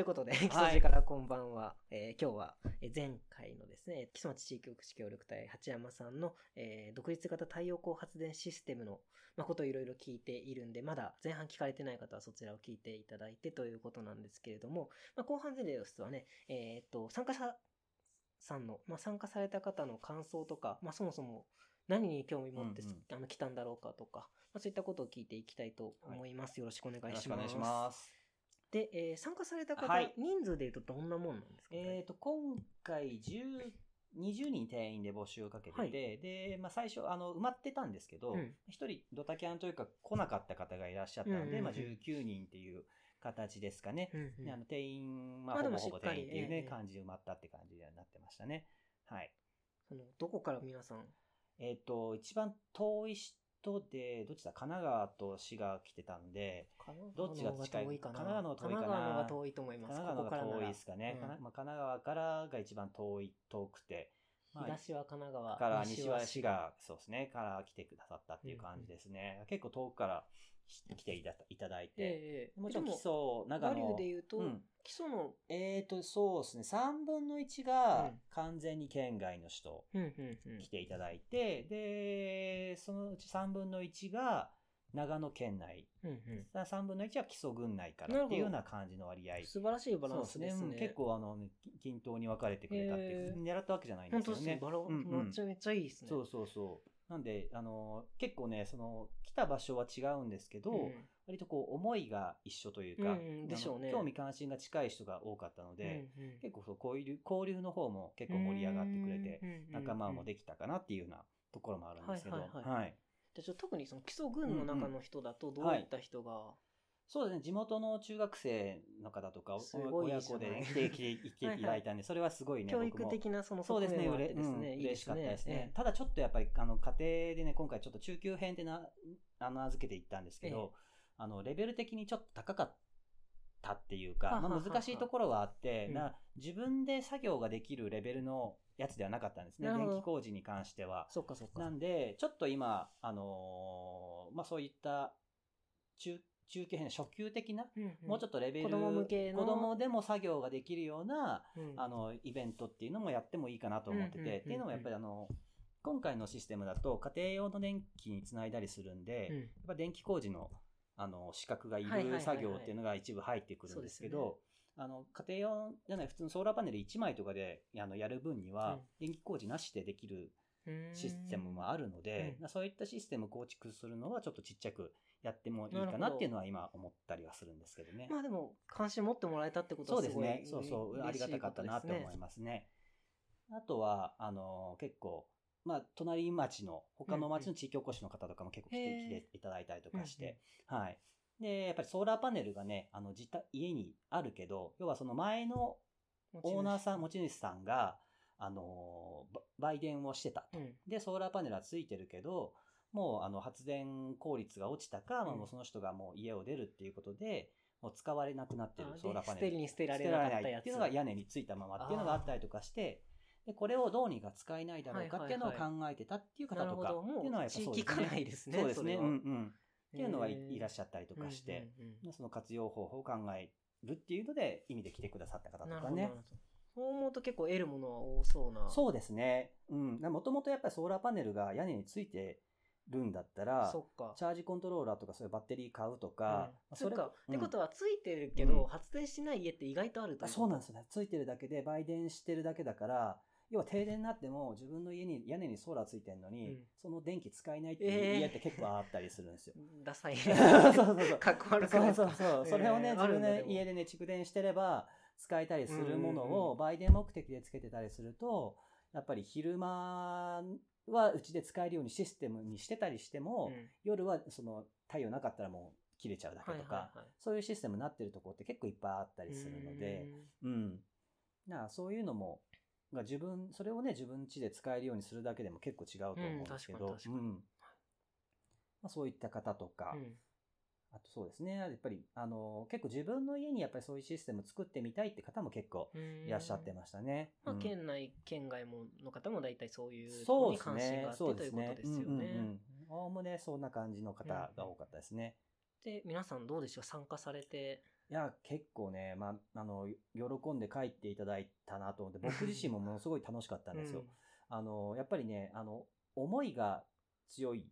ということで、基礎寺からこんばんは。えー今日はえー前回のですね、木曽町地域福祉協力隊八山さんの、えー独立型太陽光発電システムの、まあ、ことをいろいろ聞いているんで、まだ前半聞かれてない方はそちらを聞いていただいてということなんですけれども、まあ、後半でですはね、えーっと、参加者さんの、まあ、参加された方の感想とか、まあ、そもそも何に興味持って、うんうんあの来たんだろうかとか、まあ、そういったことを聞いていきたいと思います。よろしくお願いします。よろしくお願いします。で、えー参加された方、はい。人数でいうとどんなもんなんですか、えっ、と、今回10、20人定員で募集をかけてて、はい。で、まあ、最初、あの、埋まってたんですけどうん、一、人ドタキャンというか来なかった方がいらっしゃったので、うんうんうん。まあ、19人っていう形ですかね。うんうん。であの定員、まあ、ほぼほぼ定員っていうね、ええ感じで埋まったって感じになってましたね。はい。そのどこから皆さん、えっ、と、一番遠い人で、どっちだ神奈川と滋賀来てたんで、どっちが近い神奈川の方が遠いかな神奈川の方が遠いと思います。神奈川の方が遠いですかね。うんまあ、神奈川からが一番遠い、遠くて。まあ東は神奈川。から西は滋滋賀、そうですね、から来てくださったっていう感じですね。結構遠くから来ていたいただいて。ええもちろん基礎、バ長野リューで。言うと、うん基礎の、えーと、そうですね、3分の1うがん完全に県外の人来ていただいて、で、そのうち3分の1が長野県内。うんう3分の1は基礎郡内からっていうような感じの割合。ん、素晴らしいバランスですね。そううん結構あの、均等に分かれてくれたっていう、狙ったわけじゃないんで本すよね。当ですね。バランス、めちゃめちゃいいですね。そうそうそう。なんで、あの、結構ね、その、来た場所は違うんですけど、ん。割とこう、思いが一緒というか、うんうんでしょうね。興味関心が近い人が多かったので、うんうん。結構そう、交流、交流の方も結構盛り上がってくれて、て仲間もできたかなっていうようなところもあるんですけど、はいはいはい。はい。でちょっと特にその基礎軍の中の人だとどういった人が、そうですね、地元の中学生の方とか、親子で来て、来て、いただいたんで、それはすごいね、教育的なそのそうですね、側面もあってうれうんいい嬉しかったですね。ええただちょっとやっぱり、あの、家庭でね、今回ちょっと中級編ってな、あの、預けていったんですけど、あの、レベル的にちょっと高かったっていうか、まあ、難しいところはあって、うん。な自分で作業ができるレベルのやつではなかったんですね。電気工事に関しては。そっかそっか。なんで、ちょっと今、あのーまあ、そういった中、中級編、初級的な、もうちょっっとレベル、子供向けの。子供でも作業ができるような、と、うん。あの、イベントっていうのもやってもいいかなと思ってうんうんうんうん。て、っていうのもやっぱりあの、今回のシステムだと家庭用の電気につないだりするんで、うん。やっぱ電気工事の、あの、資格がいる作業っていうのが一部入ってくるんですけど、あの、家庭用じゃない、普通のソーラーパネル1枚とかで、あの、やる分には、うん。電気工事なしでできるうんシステムもあるので、うんそういったシステム構築するのはちょっとちっちゃくやってもいいかなっていうのは今思ったりはするんですけどね。まあでも、関心持ってもらえたってことはすごいそうですね。そうそう。ありがたかったなって思いす。ますね。あとは、あの、結構、まあ、隣町の、他の町の地域おこしの方とかも結構来て、来ていただいたりとかして、はい。で、やっぱりソーラーパネルがね、あの、自宅、家にあるけど、要はその前のオーナーさん、持ち主さんが、あの、ば売電をしてたと。うんで、ソーラーパネルはついてるけど、もうあの発電効率が落ちたか、まあうんもうその人がもう家を出るっていうことで、もう使われなくなってるあソーラーパネル。で捨てるに捨てられなかったやつ。ないっていうのが屋根についたままっていうのがあったりとかして、で、これをどうにか使えないだろうかっていうのを考えてたっていう方とか。っていうのはやっぱそうです地域課題ね。ですね。そうですね。うんうん。っていうのはいらっしゃったりとかして、その活用方法を考えるっていうので、意味で来てくださった方と。かねそう思うと結構得るものは多そうな。そうですね。うん。もともとやっぱりソーラーパネルが屋根についてるんだったら、そっか。チャージコントローラーとかそういうバッテリー買うとうんか、そっか。ってことは、は、ついてるけど、うん発電しない家って意外とあるとそうなんですよね。ついてるだけで売電してるだけだから、要は停電になっても自分の家に屋根にソーラーついてるのに、うんその電気使えないってえーいう家って結構あったりするんですよ。ダサい。そうそうそう。かっこ悪くそうないですかそうそう。それをね、えー自分あるんだでもで家でね、蓄電してれば使えたりするものを売電目的でつけてたりすると、やっぱり昼間はうちで使えるようにシステムにしてたりしても、うん。夜はその太陽なかったらもう切れちゃうだけとか、そういうシステムになってるところって結構いっぱいあったりするので、うん。だからそういうのも、が自分、それをね、自分家で使えるようにするだけでも結構違うと思うんですけど、うん。まあ、そういった方とか、うんあとそうですね、やっぱり、あの、結構自分の家にやっぱりそういうシステム作ってみたいって方も結構うんいらっしゃってましたね。まあ、うん県内、県外もの方も大体そういうのにそうですね関心があっ。てということね。ですよね。うんうんうんおおむねそんな感じの方が多かったですね。で、皆さんどうでしょう参加されて。いや、結構ね、まあ、あの、喜んで帰っていただいたなと思って、僕自身も ものすごい楽しかったんですよ。あの、やっぱりね、あの、思いが強い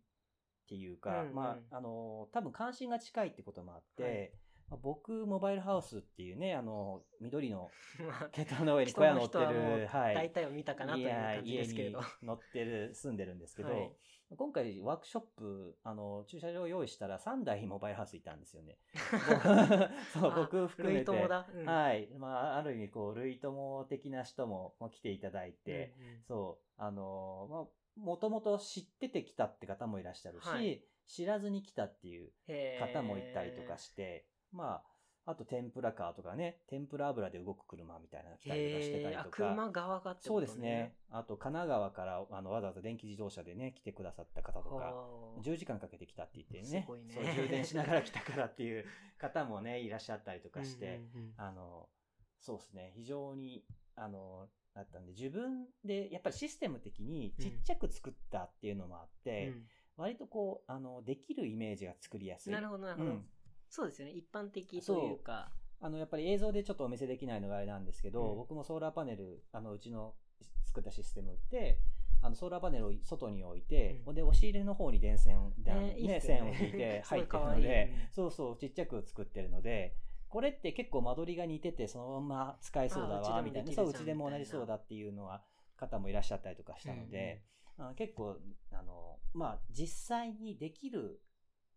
っていうか、うんうんまあ、あの、多分関心が近いってこともあって、はいまあ僕、モバイルハウスっていうね、あの、緑のう んまあ桁の上に小屋乗ってる、はい。大体を見たかなという感じですけれど乗ってる、住んでるんですけど、はい今回ワークショップ、あの、駐車場を用意したら3台モバイルハウスいたんですよね。そう、あ僕含めて。だうんはい。まあ、ある意味、こう、類友的な人もまあ来ていただいて、うんうんそう、あの、まあ、もともと知ってて来たって方もいらっしゃるし、はい。知らずに来たっていう方もいたりとかして、まあ、あと天ぷらカーとかね、天ぷら油で動く車みたいなのが来たりとかしてたりとか。車側がってそうことですね。あと、神奈川からあのわざわざ電気自動車でね、来てくださった方とか、はあ。10時間かけて来たって言ってねね。そう充電しながら来たからっていう方もね、いらっしゃったりとかして、うんうんうん。あの、そうですね、非常に、あの、だったんで、自分で、やっぱりシステム的にちっちゃく作ったっていうのもあって、うん。割とこう、あの、できるイメージが作りやすい。なるほど、なるほど、うん。そうですよね。一般的というか。あの、やっぱり映像でちょっとお見せできないのがあれなんですけど、うん。僕もソーラーパネル、あの、うちの作ったシステムって、あの、ソーラーパネルを外に置いて、うん。で、押し入れの方に電線、であのね線を引いて入ってるので、そうそう、ちっちゃく作ってるので、これって結構間取りが似てて、そのまま使えそうだわ、みたいな。そう、うちでも同じそうだっていうのは、方もいらっしゃったりとかしたので、あ結構、あの、まあ、実際にできる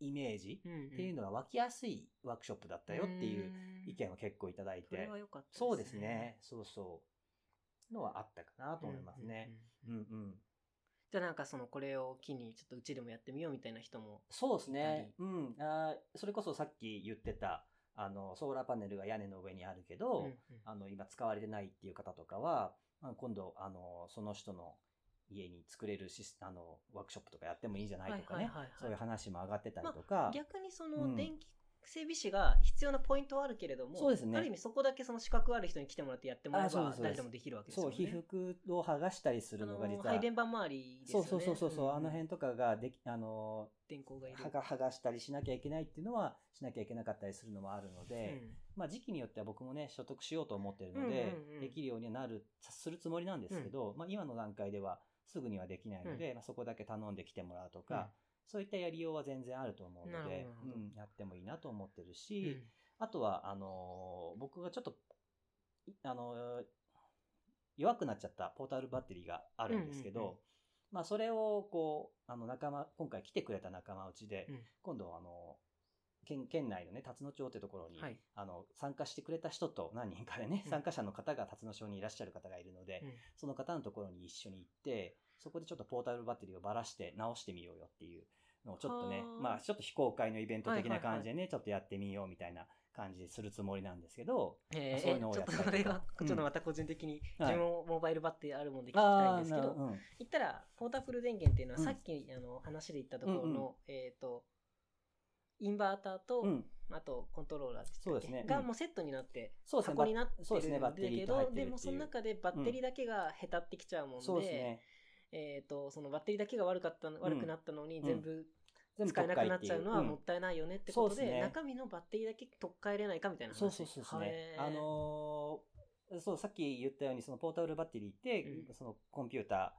イメージうんうんっていうのが湧きやすいワークショップだったよっていう意見を結構いただいてそれは、良かったそうですね。そうそう。のはあったかなと思いますね。うんうんうんうんうん。じゃあなんかそのこれを機にちょっとうちでもやってみようみたいな人も。そうですね。うん。あーそれこそさっき言ってた、あの、ソーラーパネルが屋根の上にあるけど、うんうんあの、今使われてないっていう方とかは、まあ今度、あの、その人の家に作れるシスあの、ワークショップとかやってもいいんじゃないとかね。そういう話も上がってたりとか。逆にそうんの電気整備士が必要なポイントはあるけれども、そうですねある意味そこだけその資格ある人に来てもらってやってもらえば誰でもできるわけですよそう、ね。皮膚を剥がしたりするのが実は。配電盤周りですよね。そうそうそうそうそう、んあの辺とかができ、あの、電光がいる。剥が剥がしたりしなきゃいけないっていうのはしなきゃいけなかったりするのもあるので、まあ時期によっては僕もね所得しようと思ってるので、うんうんうんできるようにはなるするつもりなんですけど、まあ今の段階ではすぐにはできないので、まあ、そこだけ頼んできてもらうとか、そういったやりようは全然あると思うのでうん、やってもいいなと思ってるうん。し、あとはあのー僕がちょっといあのー弱くなっちゃったポータブルバッテリーがあるんですけど、うんうんうん。まあそれをこうあの仲間今回来てくれた仲間内で、うん。今度あの県県内のね辰野町ってところに、はい。あの参加してくれた人と何人かでね、うん。参加者の方が辰野町にいらっしゃる方がいるので、うん。その方のところに一緒に行ってそこでちょっとポータブルバッテリーをばらして直してみようよっていうのをちょっとねはあ。まあちょっと非公開のイベント的なはいはいはい。感じでね、ちょっとやってみようみたいな感じでするつもりなんですけどえー。そういうのをちょっとやったりとかそれが、うんちょっとまた個人的に、はい自分もモバイルバッテリーあるもんで聞きたいんですけど、あーなうん。言ったら、ポータブル電源っていうのは、うんさっき、あの話で言ったところの、うんえっ、と、インバーターと、うん。あとコントローラーですね。うんがもうセットになって、そうですね。箱になってそうですね。バるんだけど、でもてるっていう。その中でバッテリーだけがへたってきちゃうもんで、そうですねえっ、と、そのバッテリーだけが悪かったの、悪くなったのに、うん。全部使えなくなっちゃうのは特もったいないよねってことで、そうですね。中身のバッテリーだけ取っ換えれないかみたいな話。そうそうそうですね。あのーそう、さっき言ったように、そのポータブルバッテリーって、うん。そのコンピュータ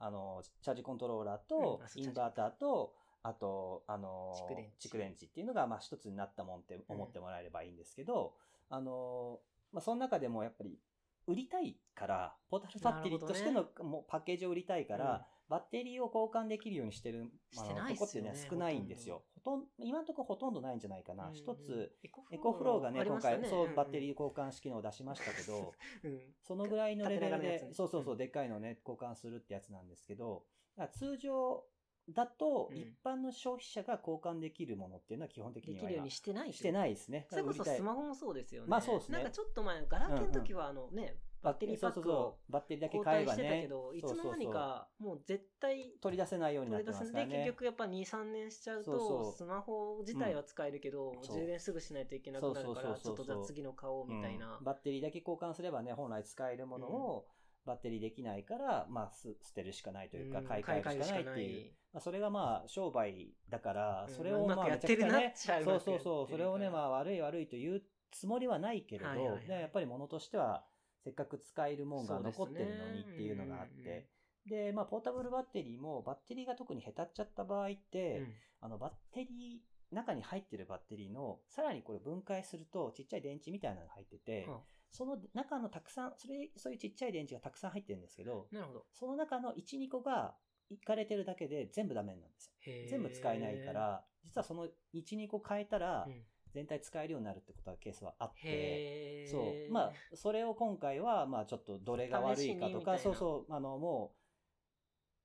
ー、あのーチャージコントローラーうん。とインバーターと、あと、あのー蓄電池。蓄電池っていうのが、まあ一つになったもんって思ってもらえればいいんですけど、あのーまあその中でもやっぱり、売りたいから、ポータブルバッテリーとしての、もうパッケージを売りたいから、バッテリーを交換できるようにしてる、あしてのないっすよねとこってね、少ないんですよ。ほとん今のところほとんどないんじゃないかな。うん一つ、エコフローがね、今回、そう、バッテリー、ー交換式のを出しましたけど、うん。そのぐらいのレベルで、そうそうそうう、ん。でっかいのね、交換するってやつなんですけど、通常だと、うん。一般の消費者が交換できるものっていうのは基本的には今できるようにしてないしてないですね。それこそスマホもそうですよね。まあそうですね。なんかちょっと前、ガラケーの時はあのね、バッテリーパックをバッテリーだけ交買えば代してたけね、ど、いつの間にかもう絶対取り出せないようになってますすからね。結局やっぱ2、3年しちゃうそうそと、う。スマホ自体は使えるけど、ん。そう。充電すぐしないといけなくなるから、ちょっそうそうそうそう。とじゃあ次の買おうみたいな。うん。バッテリーだけ交換すればね、本来使えるものを、バッテリーできないから、まあ、す捨てるしかないというか、うん買い替えるしかないっていう。まあ、それがまあ、商売だから、うんそれをまあ、やめちゃくちゃねってるなっ、ちゃうそうそうそう、それをね、まあ、悪い悪いと言うつもりはないけれど、やっぱり物としてはせっかく使えるもんが残ってるのにっていうのがあって、で、まあ、ポータブルバッテリーもバッテリーが特に下手っちゃった場合って、うんあのバッテリー中に入ってるバッテリーのさらにこれ分解するとちっちゃい電池みたいなのが入ってて、はその中のたくさんそれそういうちっちゃい電池がたくさん入ってるんですけどなるほど。その中の12個がいかれてるだけで全部ダメなんですよ。全部使えないか、ら実はその12個変えたらうん。全体使えるようになるってことはケースはあって、そう。まあそれを今回はまあちょっとどれが悪いかとかそうそうあのもう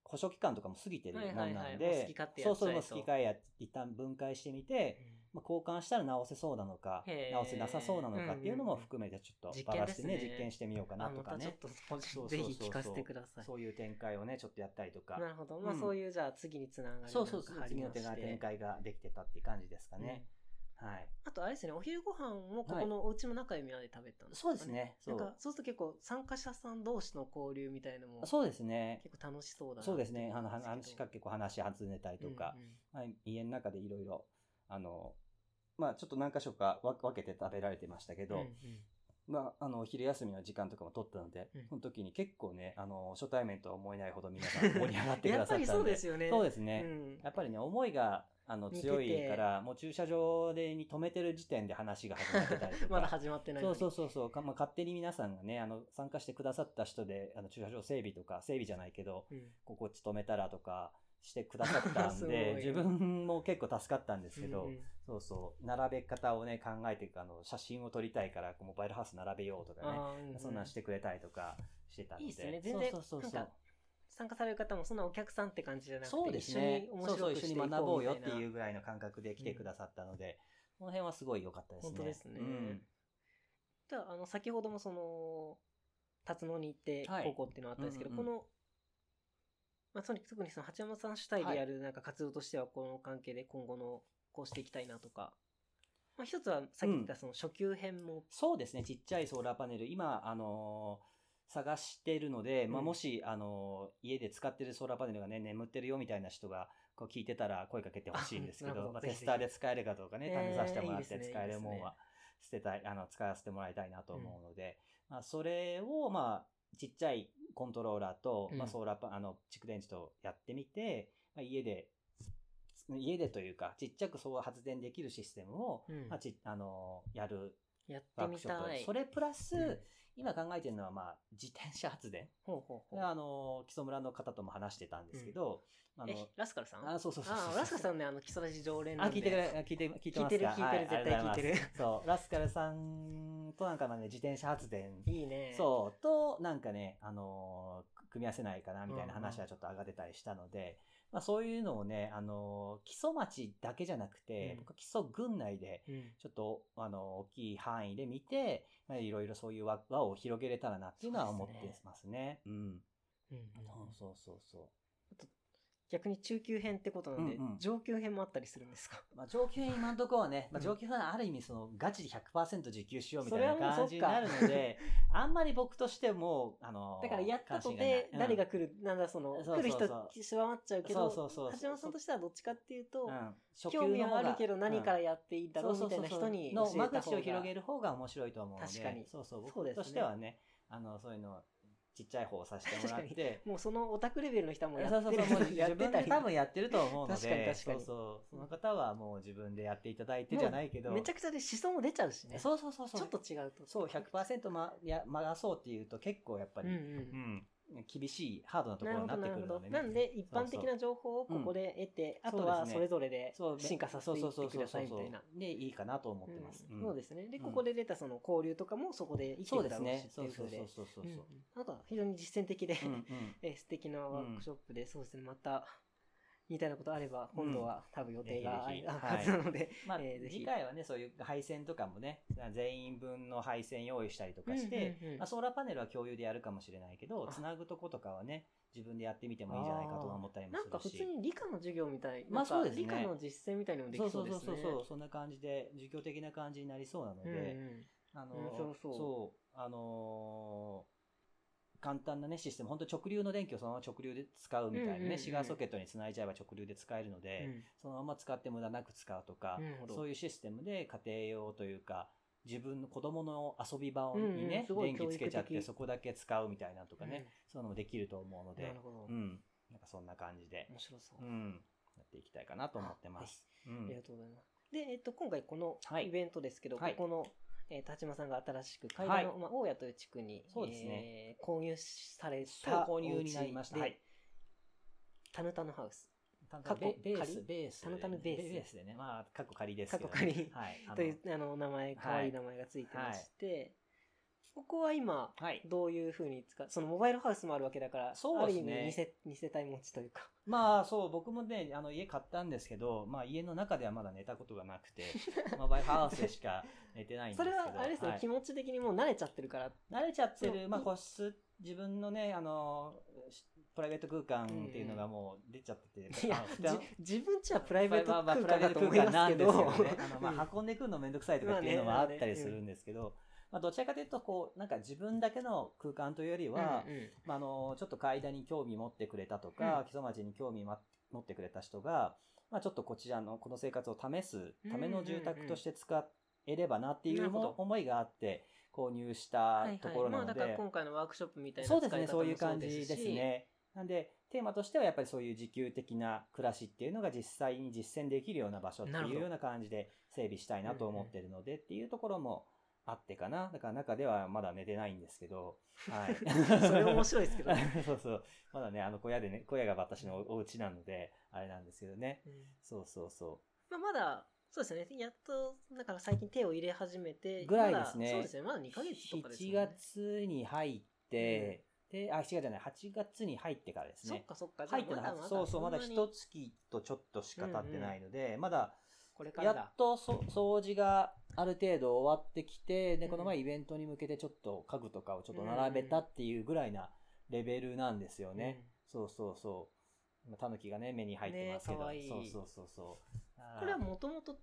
保証期間とかも過ぎてるもんなんでそうそう好き換えや一旦分解してみて、まあ、交換したら直せそうなのか直せなさそうなのかっていうのも含めてちょっと実バラしてね実験してみようかなあとかね。ちょっとぜひ聞かせてください。そういう展開をねちょっとやったりとか。なるほど。まあうん。そういうじゃあ次につながるそうそうそう。次の貼り直して展開ができてたっていう感じですかね、はい。あとあれですね、お昼ご飯もここのお家の中でみんなで食べたんですかそうです。ね。そう。なんかそうすると結構参加者さん同士の交流みたいのもそうですね。結構楽しそうだなそうですね。あの話か結構話外れたりとか、うんうん。まあ、家の中でいろいろあのまあちょっと何箇所か分分けて食べられてましたけど、うんうん。まあ、あの昼休みの時間とかも取ったので、うん。その時に結構ねあの初対面とは思えないほど皆さん盛り上がってくださったんでやっぱりそうですよね。そうですね、うん。やっぱりね思いがあの強いからもう駐車場でに止めてる時点で話が始まってたりとか。まだ始まってないそうそうそうそう。か、まあ、勝手に皆さんがねあの参加してくださった人であの駐車場整備とか整備じゃないけどうん。ここっち止めたらとかしてくださったんで 自分も結構助かったんですけど、うんうん。そうそう並べ方をね考えてあの写真を撮りたいからモバイルハウス並べようとかねうんうん。そんなんしてくれたりとかしてたんでいいっすね。全然そうそうそう参加される方もそんなお客さんって感じじゃなくてそうですね一緒に面白くしていこう一緒に学ぼうよっていうぐらいの感覚で来てくださったので、この辺はすごい良かったですね。本当ですね。うん。じゃああの先ほどもその辰野に行ってはい。高校っていうのはあったんですけど、うんうんうん。この、まあ、特に特にその八山さん主体でやるなんか活動としてはこの関係で今後のこうしていきたいなとか、まあ、一つはさっき言ったその初級編も、そうですね。ちっちゃいソーラーパネル。今あのー探してるので、まあ、うん。もし、あのー家で使ってるソーラーパネルがね眠ってるよみたいな人がこう聞いてたら声かけてほしいんですけあなるほど。まあ、テスターで使えるかどうかねえー試させてもらって使えるもんは捨てたいあの使わせてもらいたいなと思うので、まあ、それをまあちっちゃいコントローラーと、まあ、うんソーラーパあの蓄電池とやってみて、まあ、家で家でというかちっちゃくそう発電できるシステムを、うん。まあ、ちあのやるやってみたい。それプラス、うん。今考えてるのは、まあ、自転車発電。ほうほうほう。あの、木曽村の方とも話してたんですけど、あのえ、ラスカルさん？あ、そうそうそうあラスカルさんね、あの、基礎ラジ常連あ、なんで。聞いてくれ、聞いて、聞いてますか？聞いてる聞いてるは絶対聞いてる。そう、ラスカルさんとなんかまあね、自転車発電、いいね。そう、と、なんかね、あのー組み合わせないかな、みたいな話はちょっと上がってたりしたので、まあそういうのをね、あのー基礎町だけじゃなくて、うん僕は基礎郡内で、うん。ちょっと、あの、大きい範囲で見て、まあ、いろいろそういう輪輪を広げれたらなっていうのは思ってますね。うん。うんそうそうそうそう。逆に中級編ってことなんで、うんうん。上級編もあったりするんですか？まあ、上級編今のところはね、まあ、うん。上級編はある意味そのガチで100%受給しようみたいなそれはもうそっか。感じになるので、あんまり僕としても、あの、だからやったと関心がない。て、誰が来る、なんだその、そうそうそう。来る人狭まっちゃうけど、そうそうそう橋本さんとしてはどっちかっていうと、うん、興味はあるけど何からやっていいんだろうみたいなそうそう。そう人にの間教えた方が。口を広げる方が面白いと思うので、確かに。そうそう、そうですね僕としてはね、あの、そういうのをちっちゃい方をさせてもらって、もうそのオタクレベルの人はもうやそうそうそう、ってるもう多分やってると思うので、確かに確かに。そうそう、その方はもう自分でやっていただいてじゃないけど、めちゃくちゃで思想も出ちゃうしね。そうそうそうそう、ちょっと違うと。そう、100%ま、や、回そうっていうと結構やっぱり、うんうん。うん厳しい、ハードなところになって。くるのでね。なんで、一般的な情報をここで得て、あとはそれぞれでそう進化させていってくださいみたいな。で、いいかなと思ってます。うんそうですね。で、うんここで出たその交流とかもそこで生きてそうるだろうしっ。てそそういううふうで。そうそうそう。なんか非常に実践的で、うんうん え素敵なワークショップで、そうですね、また似たようなことあれば、今度は多分予定があるはずなので、まあ、えー次回はね、そういう配線とかもね、全員分の配線用意したりとかして、まあ、ソーラーパネルは共有でやるかもしれないけど、あ。つなぐとことかはね、自分でやってみてもいいんじゃないかと思ったりもするし。なんか普通に理科の授業みたい、まあそうですね。理科の実践みたいなのもできそうですね。そうそうそうそう、そんな感じで、授業的な感じになりそうなので、うんうんあの面白そうあのー簡単なね、システム、本当直流の電気をそのまま直流で使うみたいなね、うんうんうんシガーソケットにつないじゃえば直流で使えるので、うん。そのまま使って無駄なく使うとか、そういうシステムで家庭用というか、自分の子供の遊び場にね、うんうん電気つけちゃってそこだけ使うみたいなとかね、うん。そういうのもできると思うのでなるほど。うん。なんかそんな感じで、面白そう。うん、やっていきたいかなと思ってます。うん。ありがとうございます。で、えっと、今回このはい。イベントですけど、はい。ここの、えー、田島さんが新しく階段の、まあ、大谷という地区に、そうですね。えー購入された購入になりました。はい。タヌタヌハウス。た過去ベベース。仮？ベース。タヌタヌベース。ベースでね、まあ過去仮ですけど、ね。過去仮。はい。というあの名前、可愛い名前がついてまして、ここは今、はい。どういうふうに使う、そのモバイルハウスもあるわけだから、そうですねある意味二世二世帯持ちというか。まあそう、僕もね、あの家買ったんですけど、まあ家の中ではまだ寝たことがなくて、モバイルハウスでしか 寝てないんですそけど。れはあれですね、はい気持ち的にもう慣れちゃってるから。慣れちゃってる、まあ個室、自分のね、あの、しプライベート空間っていうのがもう出ちゃってて、いや自分ちはプライベートまあまあ空プライベート間だと思い空間ますけど。なんですけどね。あの、まうんあ、運んでくるのめんどくさいとかっていうのもあったりするんですけど、まあ、どちらかというと、こう、なんか自分だけの空間というよりは、うんうん。まあ、あの、ちょっと階段に興味持ってくれたとか、うん。基礎町に興味ま持ってくれた人が、まあ、ちょっとこちらの、この生活を試すための住宅として使えればなっていう思いがあって、購入したところなので、まあだから今回のワークショップみたいなそうですね、そういう感じですし。ね。なんで、テーマとしてはやっぱりそういう自給的な暮らしっていうのが実際に実践できるような場所っていうような感じで整備したいなと思ってるのでっていうところもあってかな。だから中ではまだ寝てないんですけど、はい。それ面白いですけどね。そうそう。まだね、あの小屋でね、小屋が私のお家なので、あれなんですけどね。うんそうそうそまあまだ、そうですね。やっと、だから最近手を入れ始めて。ぐらいですねまだそうですね。まだ2ヶう。月とかです7よね。月に入って、で、あ、7月じゃない、8月に入ってからですね。そっかそっか。入ってなそうそう、まだ一月とちょっとしか経ってないので、まだ、これからだやっ。とそ掃除がある程度終わってきて、で、うんこの前イベントに向けてちょっと家具とかをちょっと並べたっていうぐらいなレベルなんですよね。そうそうそう。今タヌキがね、目に入ってますけど。ねいいそうそうそうそう。これはもともと、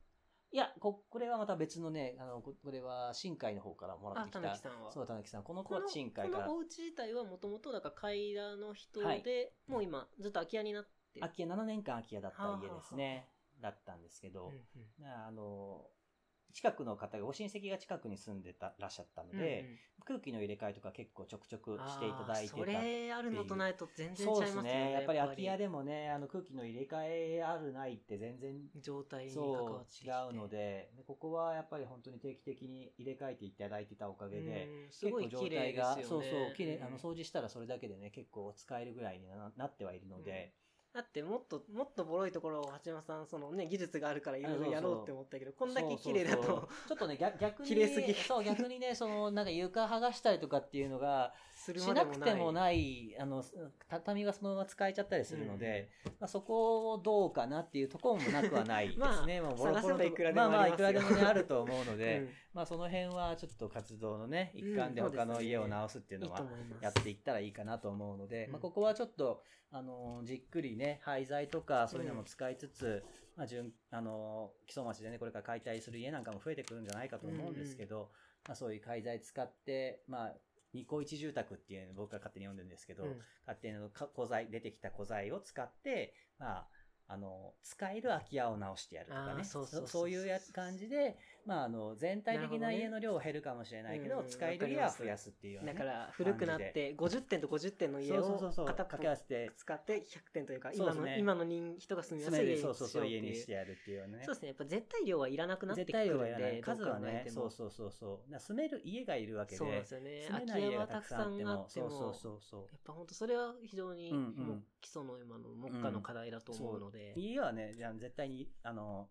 いやこ、これはまた別のね、あの、ここれは新海の方からもらっあ、てきた田中。さんは。そう、たぬきさん。この子は新海からこのお。家自体はもともと、だから階段の人はいで、もう今、ずっと空き家になって空き家、7年間空き家だった家ですね。だったんですけど、うんうんあの、近くの方が、ご親戚が近くに住んでたらっしゃったので、うんうん空気の入れ替えとか結構ちょくちょくしていただいてた。それあるのとないと全然違いそうますよね。ですね。やっぱり空き家でもね、あの空気の入れ替えあるないって全然状態に違うのでで、ここはやっぱり本当に定期的に入れ替えていただいてたおかげで、うんすごい綺麗ですよね。そうそう、綺麗、あのうん掃除したらそれだけでね、結構使えるぐらいにななってはいるので、だってもっともっとボロいところを八幡さんそのね技術があるからいろいろやろうって思ったけどこんだけ綺麗だそうそう。とそうちょっとね、逆逆に、綺麗すぎ。そう、逆にね、その、なんか床剥がしたりとかっていうのが、するしなくてもない、あの、畳がそのまま使えちゃったりするので、まあ、そこをどうかなっていうところもなくはないですね。まあボロボロいくらでもまあまあ、ますよいくらでもね、あると思うので、うん。まあその辺はちょっと活動のね、一環でうん他の家を直すっていうのはやっていったらいいかなと思うので、うん。まあここはちょっと、あの、じっくりね、廃材とかそういうのも使いつつ、まあ、順、あの、基礎町でね、これから解体する家なんかも増えてくるんじゃないかと思うんですけど、まあそういう廃材使って、まあ、二個一住宅っていうのを僕が勝手に呼んでるんですけど、うん勝手に古材、出てきた古材を使って、まあ、あの、使える空き家を直してやるとかね。そうそうそういうや感じで、まあ、あの、全体的な家の量は減るかもしれないけど、うん使える家は増やすっていうだから古くなって50点と50点の家を片っ掛け合わせて、使って100点というか今の今の人人が住みやすい家にそうそうそう、家にしてやるっていうね。そうですね。やっぱ絶対量はいらなくなってく絶対るん量はいらない。で数はねそうそうそうそう。住める家がいるわけで、そうですよね。住めない家がたくさんあっても。そうそうもそうそう。やっぱ本当それは非常に基礎の今の目下の課題だと思うので、家はね、じゃあ絶対に、あの、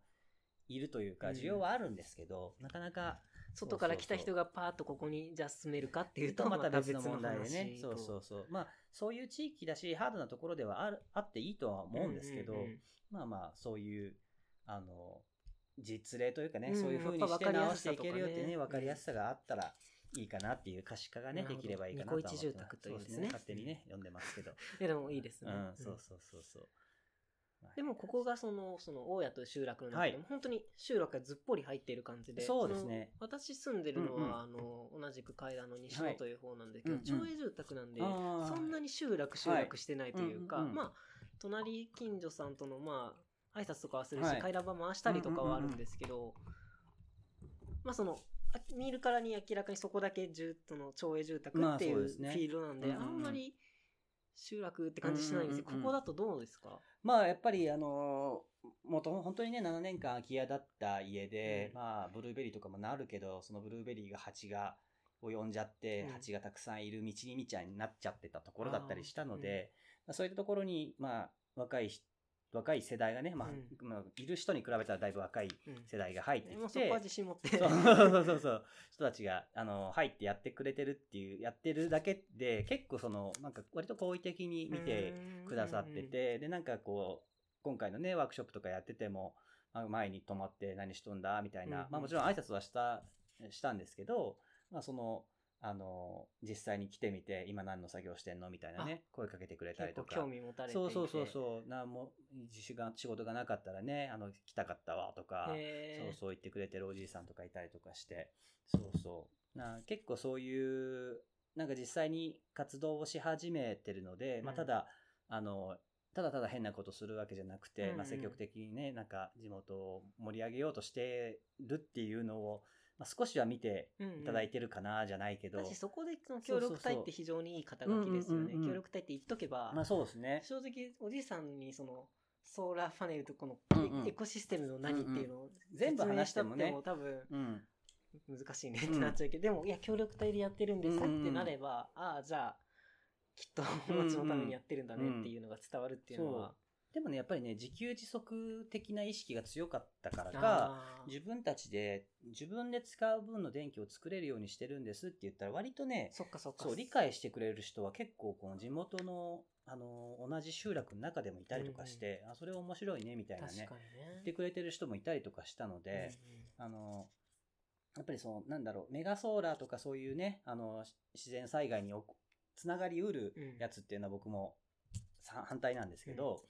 いるというか、うん。需要はあるんですけど、なかなか、外から来た人がパーッとここにじゃあ住めるかっていうととまた別の話問題でね。と。そうそうそう。まあ、そういう地域だし、ハードなところではあるあっていいとは思うんですけど、うんうんうん。まあまあ、そういう、あの、実例というかね、うん。そういう風にやっぱして分かりやすさ直していけるよってね、分かりやすさがあったらいいかなっていう可視化がね、できればいいかなとは思ってます。ニコイチ住宅というですね。そ勝手にね、読んでますけど。いやでもいいですね、うん、うんそうそうそうそう。でもここがそのその大家という集落の中でも、はい。本当に集落がずっぽり入っている感じでそうですね。私住んでるのは、うんうん。あの同じく階段の西はい。野という方なんですけど、町営住宅なんで、そんなに集落集落してないというか、はい。うんうん。うんまあ隣近所さんとのまあ挨拶とかはするし、はい。階段場回したりとかはあるんですけど、まあそのあ見るからに明らかにそこだけ住その町営住宅まあっていうフィールドなんで、あんまり集落って感じしないんですよ、ここだとどうですか？まあやっぱりあのもと本当にね7年間空き家だった家で、うん。まあブルーベリーとかもなるけどそのブルーベリーが蜂がを呼んじゃって、うん。蜂がたくさんいる道にみちゃいになっちゃってたところだったりしたので、まあ、そういったところにまあ若い人若い世代がね、まあうん。まあ、いる人に比べたらだいぶ若いうん。世代が入ってきて、もうそこは自信持って。そうそうそうそう。人たちがあの入ってやってくれてるっていうやってるだけで結構そのなんか割と好意的に見てくださってて、でなんかこう今回のねワークショップとかやってても、まあ、前に泊まって何しとんだみたいな、まあ、もちろん挨拶はしたしたんですけど、まあ、そのあの実際に来てみて今何の作業してんのみたいなね声かけてくれたりとか。興味持たれてそうそうそうそう。なんも自主が仕事がなかったらねあの来たかったわとか、そうそう言ってくれてるおじいさんとかいたりとかして。そうそう。な結構そういうなんか実際に活動をし始めてるので、まあ、うんただあのただただ変なことするわけじゃなくて、うんうん。まあ、積極的にねなんか地元を盛り上げようとしてるっていうのを、まあ、少しは見ていただいてるかなじゃないけど、だしそこでその協力隊って非常にいい肩書きですよね。うんうんうんうん。協力隊って言っとけば、まあそうですね。正直おじいさんにそのソーラーパネルとこのうんうん。エコシステムの何っていうのを全部話したっても多分うん。難しいねってなっちゃうけど、でもいや協力隊でやってるん。ですってなれば、ああじゃあきっと町のためにやってるんだねっていうのが伝わるっていうのは、でもねやっぱりね自給自足的な意識が強かったからか自分たちで自分で使う分の電気を作れるようにしてるんですって言ったら割とねそっかそっか。そう理解してくれる人は結構この地元のあの同じ集落の中でもいたりとかして、あそれ面白いねみたいなねね。言ってくれてる人もいたりとかしたので、あのやっぱりそのなんだろうメガソーラーとかそういうねあのし自然災害におつながりうるうん。やつっていうのは僕もさ反対なんですけど、まあ、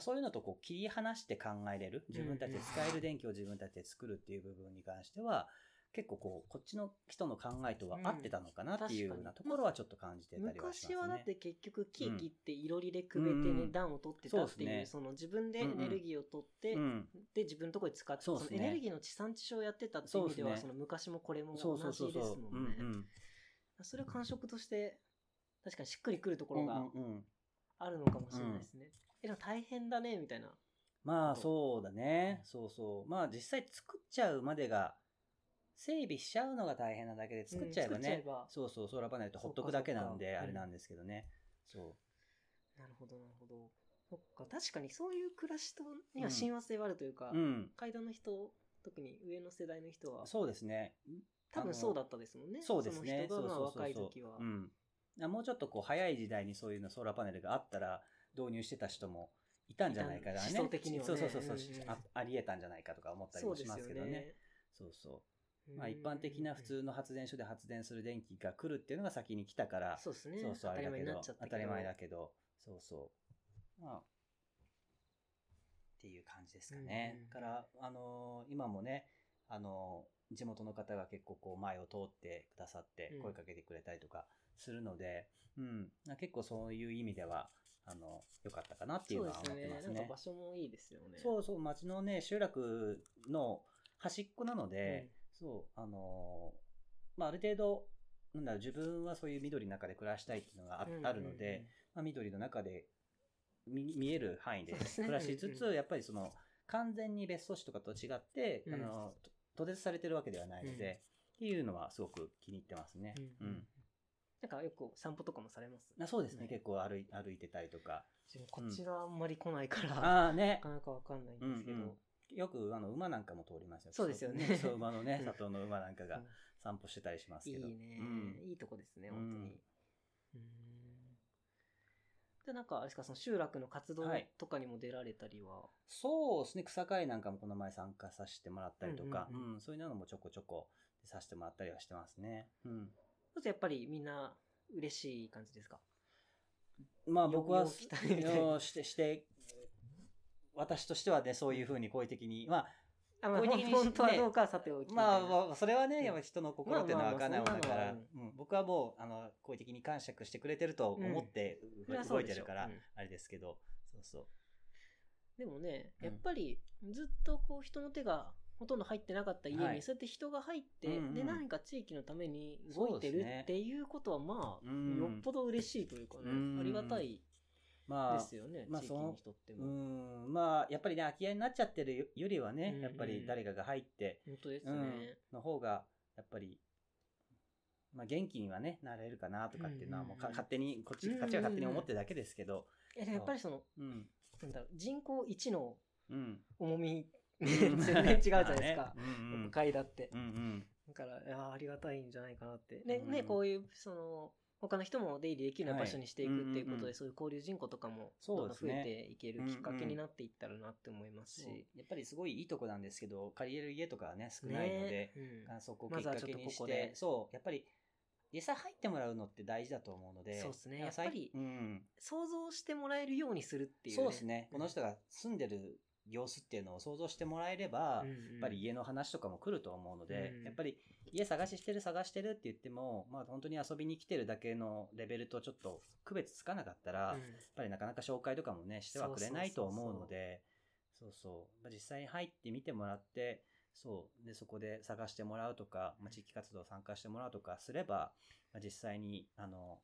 そういうのとこう切り離して考えれる。自分たちで使える電気を自分たちで作るっていう部分に関しては結構こうこっちの人の考えとは合ってたのかなっていうようなところはちょっと感じてたりはしますね。昔はだって結局木切っていろりでくべてうん。ね暖を取ってたっていう,、その自分でエネルギーを取って、うんで自分のところに使ってそのエネルギーの地産地消をやってたっていう意味ではその昔もこれも同じですもんね。それを感触として確かにしっくりくるところがあるのかもしれないですね、えでも大変だねみたいなまあそうだね。そうそう。まあ実際作っちゃうまでが、整備しちゃうのが大変なだけで作っちゃえばね、うん作っちゃえばそうそう、ソーラーパネルってほっとくだけなんで、そっかそっかあれなんですけどね。そなるほどなるほどそっか確かにそういう暮らしとには親和性はあるというか、う。うん。階段の人特に上の世代の人はそうですね。多分そうだったですもんねそうですね。その人がまあそうそうそう若い時はうん。あもうちょっとこう早い時代にそういうのソーラーパネルがあったら導入してた人もいたんじゃないかなね。思想的にはねそうそうそうそう、うんうんあ。ありえたんじゃないかとか思ったりもしますけどね。そうそう。まあ、一般的な普通の発電所で発電する電気が来るっていうのが先に来たから、そうですねそうそう、あ当たりれだけど当たり前だけど、そうそう。まあ、っていう感じですかね。うんから、あのー今もね、あのー地元の方が結構こう前を通ってくださってうん声かけてくれたりとかするので、うん、結構そういう意味では、あの、良かったかなっていうのは思ってますね。なんか場。所もいいですよね。そうそう、町のね、集落の端っこなので、そう、あのーまあ、ある程度、なんだろう、自分はそういう緑の中で暮らしたいっていうのがあ,、るので、まあ、緑の中で見見える範囲でそうですね。暮らしつつ、うんやっぱりその、完全に別荘地とかと違って、うん。あの、と途絶されてるわけではないので、うん。っていうのはすごく気に入ってますね。うん。うんなんかよく散歩とかもされます？あそうですね、うん結構歩い歩いてたりとか。こちらあんまり来ないから、ああね。なか、なかわかんないんですけど、うんうん。よくあの馬なんかも通りますよ。そうですよね。そう馬のね、うん。里の馬なんかがうん。散歩してたりしますいいけど。ね、うん。いいとこですねうん。本当に。うん。でなんかあれですかその集落の活動はい。とかにも出られたりは、そうですね、草刈りなんかもこの前参加させてもらったりとか、うんうんうん。うん。そういうのもちょこちょこさせてもらったりはしてますね。うん。とやっぱりみんな嬉しい感じですか？まあ僕は、よう来たねみたいな。ようして、して、私としてはね、そういうふうに好意的に、まあ、まあ、こういう時に本当はどうかはさておきあ、まあ、それはね、やっぱ人の心っていうのは分かんないもん。だから、僕はもう、あの、好意的に感謝してくれてると思って動いてるからうん、あれですけど、そうそう。でもねうん。やっぱりずっとこう人の手がほとんど入ってなかった家はい。に、そうやって人が入って、うんうん。で、何か地域のために動いてるそうですね。っていうことは、まあ、うん。よっぽど嬉しいというかね、うん。ありがたいまあですよね、地域まあそのにとってうも。ん。まあやっぱりね空き家になっちゃってるよりはね、うん。やっぱり誰かが入って、本当ですうん。ね。の方がやっぱり、まあ、元気にはねなれるかなとかっていうのはもうかうんうん。うん勝手にこっちうんうんうん。こっちが勝手に思ってるだけですけど、いやでもやっぱりその、うん。なんだろう、人口1のうん、重み、全然違うじゃないですか。うんうん。階段って。だから、いやありがたいんじゃないかなって。で、うん。ね、こういう、その、他の人も出入りできるような場所にしていくっていうことで、そういう交流人口とかも、そどんどん増えていけるきっかけになっていったらなって思いますし。やっぱりすごいいいとこなんですけど借りれる家とかはね少ないので、ねあそこをきっかけにして。そう。やっぱり実際入ってもらうのって大事だと思うので。そうっすね。やっぱりうん、想像してもらえるようにするっていう、そうですね。この人が住んでる様子っていうのを想像してもらえれば、うんやっぱり家の話とかも来ると思うので、うんやっぱり家探ししてる探してるって言っても、まあ本当に遊びに来てるだけのレベルとちょっと区別つかなかったら、うん。やっぱりなかなか紹介とかもね、してはくれないと思うので、そうそうまあ実際に入ってみてもらって、そう、で、そこで探してもらうとか、まあ、地域活動参加してもらうとかすれば、まあ、実際に、あの、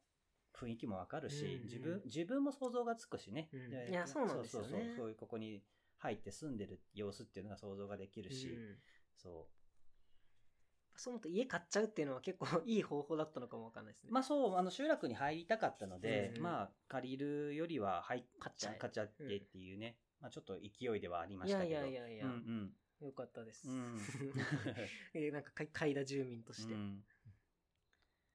雰囲気もわかるし、うんうん。自分、自分も想像がつくしね。うん。でいやそうなんですよね。そうそうそう、そういうここに入って住んでる様子っていうのが想像ができるし、うんそそう思うと家買っちゃうっていうのは結構いい方法だったのかもわかんないですね。う。まあそう、あの集落に入りたかったので、うんまあ借りるよりは入っ買っちゃえ買っちゃってっていうね、まあちょっと勢いではありましたけど。いやいやいやいやうんよかったです。うん。うん。えーなんか、か階田住民として。うん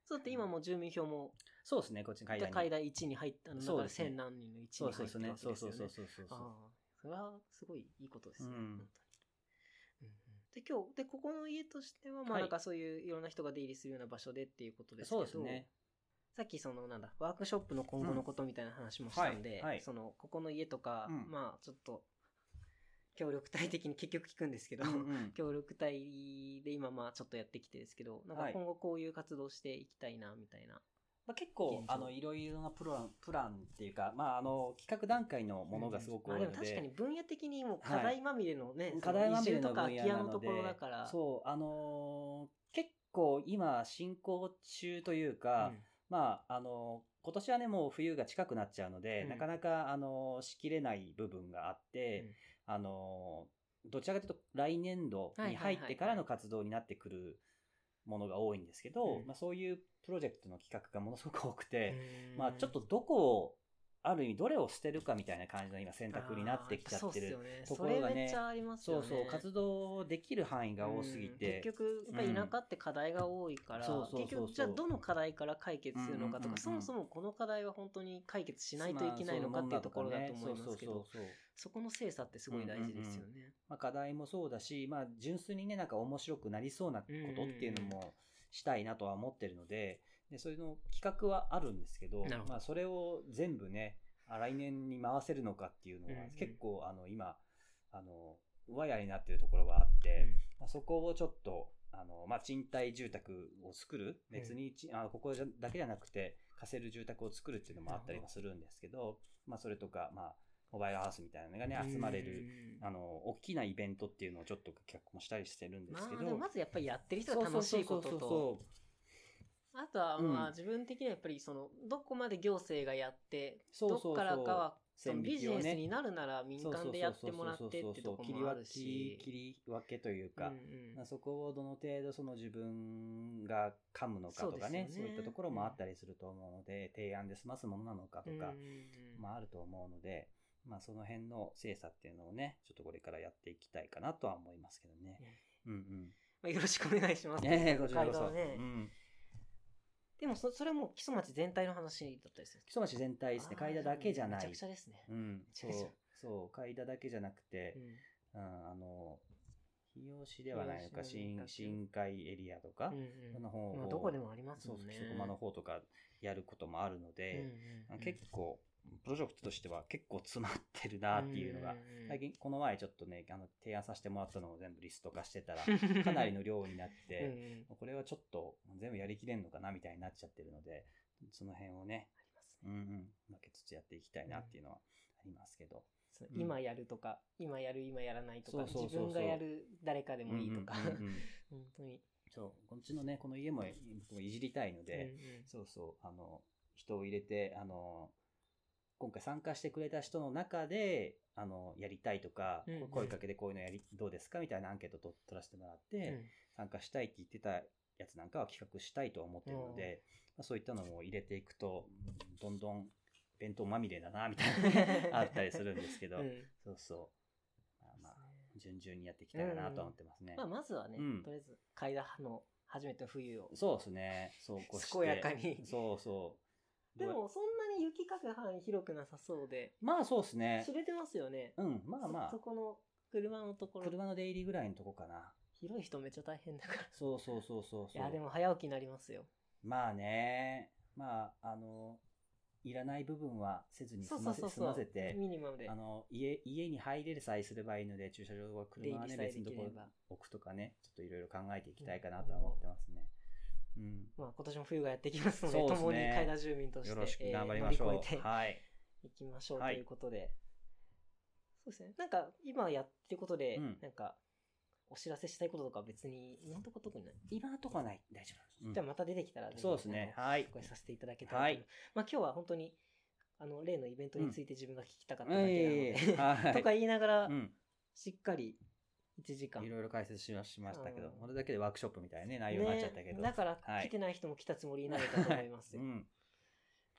そうだって今もう住民票も、そうですね、こっちの階段に。階段1に入った、あの、だから千何人の1にそう入ってるそうそうね。そうわけですよね。そうそうそうそう。それはすごいいいことですね。うん本当に。うんうんで、今日、で、ここの家としては、まあはいなんかそういういろんな人が出入りするような場所でっていうことですけど、そうですね。さっきそのなんだ、ワークショップの今後のことみたいな話もしたんで、はいはいその、ここの家とか、うんまあちょっと、協力隊的に結局聞くんですけど、うんうん協力隊で今まあちょっとやってきてですけど、なんかはい今後こういう活動していきたいな、みたいな。まあ、結構あの、いろいろなプラン、プランっていうか、まあ、あの、企画段階のものがすごく多いので。まあでも確かに分野的にもう課題まみれのね、その課題まみれの分野なので。家のところだから。そう、あのー結構今進行中というか、うん。まあ、あのー今年はね、もう冬が近くなっちゃうので、うん。なかなか、あのーしきれない部分があって、あのーどちらかというと来年度に入ってからの活動になってくるものが多いんですけど、うん。まあ、そういうプロジェクトの企画がものすごく多くて、うん。まあ、ちょっとどこを、ある意味どれを捨てるかみたいな感じの今選択になってきちゃってるところがねそね。そうそう、活動できる範囲が多すぎて。うん結局、やっぱり田舎って課題が多いから、結局、じゃあどの課題から解決するのかとか、そもそもこの課題は本当に解決しないといけないのかっていうところだと思いますけど、そうそうそうそうそこの精査ってすごい大事ですよね。まあ、課題もそうだし、まあ、純粋にね、なんか面白くなりそうなことっていうのもしたいなとは思ってるので、でそういうの企画はあるんですけど、ど。まあ、それを全部ね、あ来年に回せるのかっていうのは結構、あの、今、あの、わやになってるところがあって、まあ、そこをちょっと、あの、まあ、賃貸住宅を作る、別にち、あここじゃだけじゃなくて、貸せる住宅を作るっていうのもあったりもするんですけど、まあ、それとか、まあ、モバイルハウスみたいなのがね、集まれる、うんあの、大きなイベントっていうのをちょっと企画もしたりしてるんでますあ、けど。でもまずやっぱりやってる人が楽しいことと、そうそうそうそうあとはまあうん自分的にはやっぱりその、どこまで行政がやって、どっからかはその線ビジネスになるなら民間でやってもらってってとこもあるしけ、切り分けというか、うんうんまあそこをどの程度その自分が噛むのかとかねそうねいったところもあったりすると思うので、提案で済ますものなのかとか、まああると思うので、まあその辺の精査っていうのをね、ちょっとこれからやっていきたいかなとは思いますけどね。うんうん。まあ、よろしくお願いします。ねえ、こちらこそ。ねうん。でもそ、それはもう基礎町全体の話だったりするん木曽町全体ですね。あー階段だけじゃない。めちゃくちゃですね。うん。そう。そう。階段だけじゃなくて、うんうん、あの、日吉ではないのか、新、新海エリアとか、の方をまあ、どこでもありますもんね。そこの方とかやることもあるので、結構、プロジェクトとしては結構詰まってるなっていうのが、最近、この前ちょっとね、あの、提案させてもらったのを全部リスト化してたら、かなりの量になっうんて、うん。これはちょっと全部やりきれんのかなみたいになっちゃってるので、その辺をね、うんうん、分けつつやっていきたいなっていうのはありますけど。今やるとか、今やる、今やらないとか、自分がやる誰かでもいいとか、本当に。そう、こっちのね、この家もいじりたいので、そうそう、あの、人を入れて、あの、今回参加してくれた人の中で、あの、やりたいとか、うんうん声かけでこういうのやり、どうですかみたいなアンケートと取らせてもらって、うん参加したいって言ってたやつなんかは企画したいとは思ってるので、まあ、そういったのも入れていくと、うんどんどん弁当まみれだな、みたいな、あったりするんですけど、うんそうそう。まあまあ、順々にやっていきたいなとは思ってますね。まあ、まずはね、うんとりあえず、階段の初めての冬を。そうですね。そうこうして。健やかにそうそう。でも、そんなに雪かく範囲広くなさそうで、まあそうですね知。れてますよね。うん、まあまそそあ、この車のところ、車の出入りぐらいのとこかな。広い人めっちゃ大変だから。そうそうそうそうそう。いや、でも早起きになりますよ。まあね、まあ、あの、いらない部分はせずに済ませ済。ませて、ミニマムであ。の家家に入れるさえすればいいので、駐車場は車はね、別のところ置くとかね、ちょっといろいろ考えていきたいかなとは思ってますね。うん。まあ、今年も冬がやってきますので、ですね共に階段住民として、よろしくえー頑張りましょう。乗り越えてはい。いきましょうとはいいうことで。そうですね。なんか、今やってることで、うんなんか、お知らせしたいこととかは別に、今のところ特にない？今のところはない。大丈夫。うんじゃあまた出てきたら、そうですね。はいお。声させていただけたらと思いまあ今日は本当に、あの、例のイベントについて自分が聞きたかっただけなので、ええはい。とか言いながら、うん。しっかり1時間。いろいろ解説しましたけどうん、これだけでワークショップみたいなね、内容になっちゃったけど。ねだから、はい来てない人も来たつもりになれたと思いますよ。うん。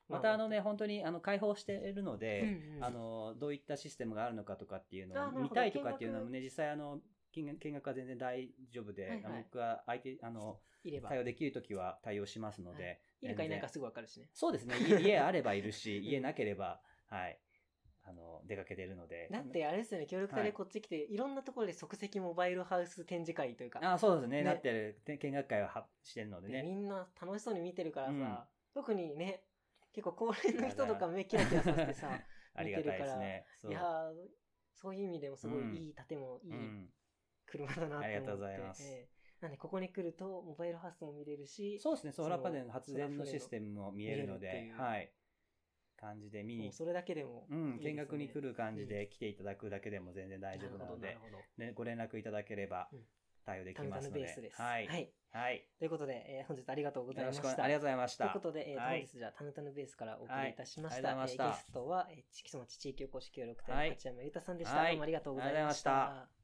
またあのね、本当にあの開放しているので、うんうんあの、どういったシステムがあるのかとかっていうのを見たいとかっていうのもね、実際あの、見学は全然大丈夫で、はいはい僕は相手、あの。対応できるときは対応しますので、いるかいないかすぐわかるしね。そうですね、家家あればいるし、家なければ、はい、あの、出かけてるので。だってあれですよね、協力隊でこっち来て、い、ろんなところで即席モバイルハウス展示会というか、あそうですね、ね。なってる、て見学会ははしてるのででみね。んな楽しそうに見てるからさ、うん。特にね、結構高齢の人とか目キラキラさせてさ、ありがたいですね。いやーそういう意味でもすごうんいいい建物、いいうん車だなって思って、ありがとうございます。ええ。なんでここに来るとモバイルハウスも見れるし、そうですね、ソーラーパネルの発電のシステムも見えるので見えるってい、う。はい。感じで見に、それだけでもうん、見学に来る感じで来ていただくだけでも全然大丈夫なのでね、ご連絡いただければうん対応できますのでムタムベースで。す。はい。はい。はい。ということで、えー本日ありがとうございました。ありがとうございました。ということで、えーはい本日じゃあ、タヌタヌベースからお送りいたしました。はいえーゲストは、えー、木曽町地域おこし協力隊はいの八山裕太さんでした。はいどうもありがとうございました。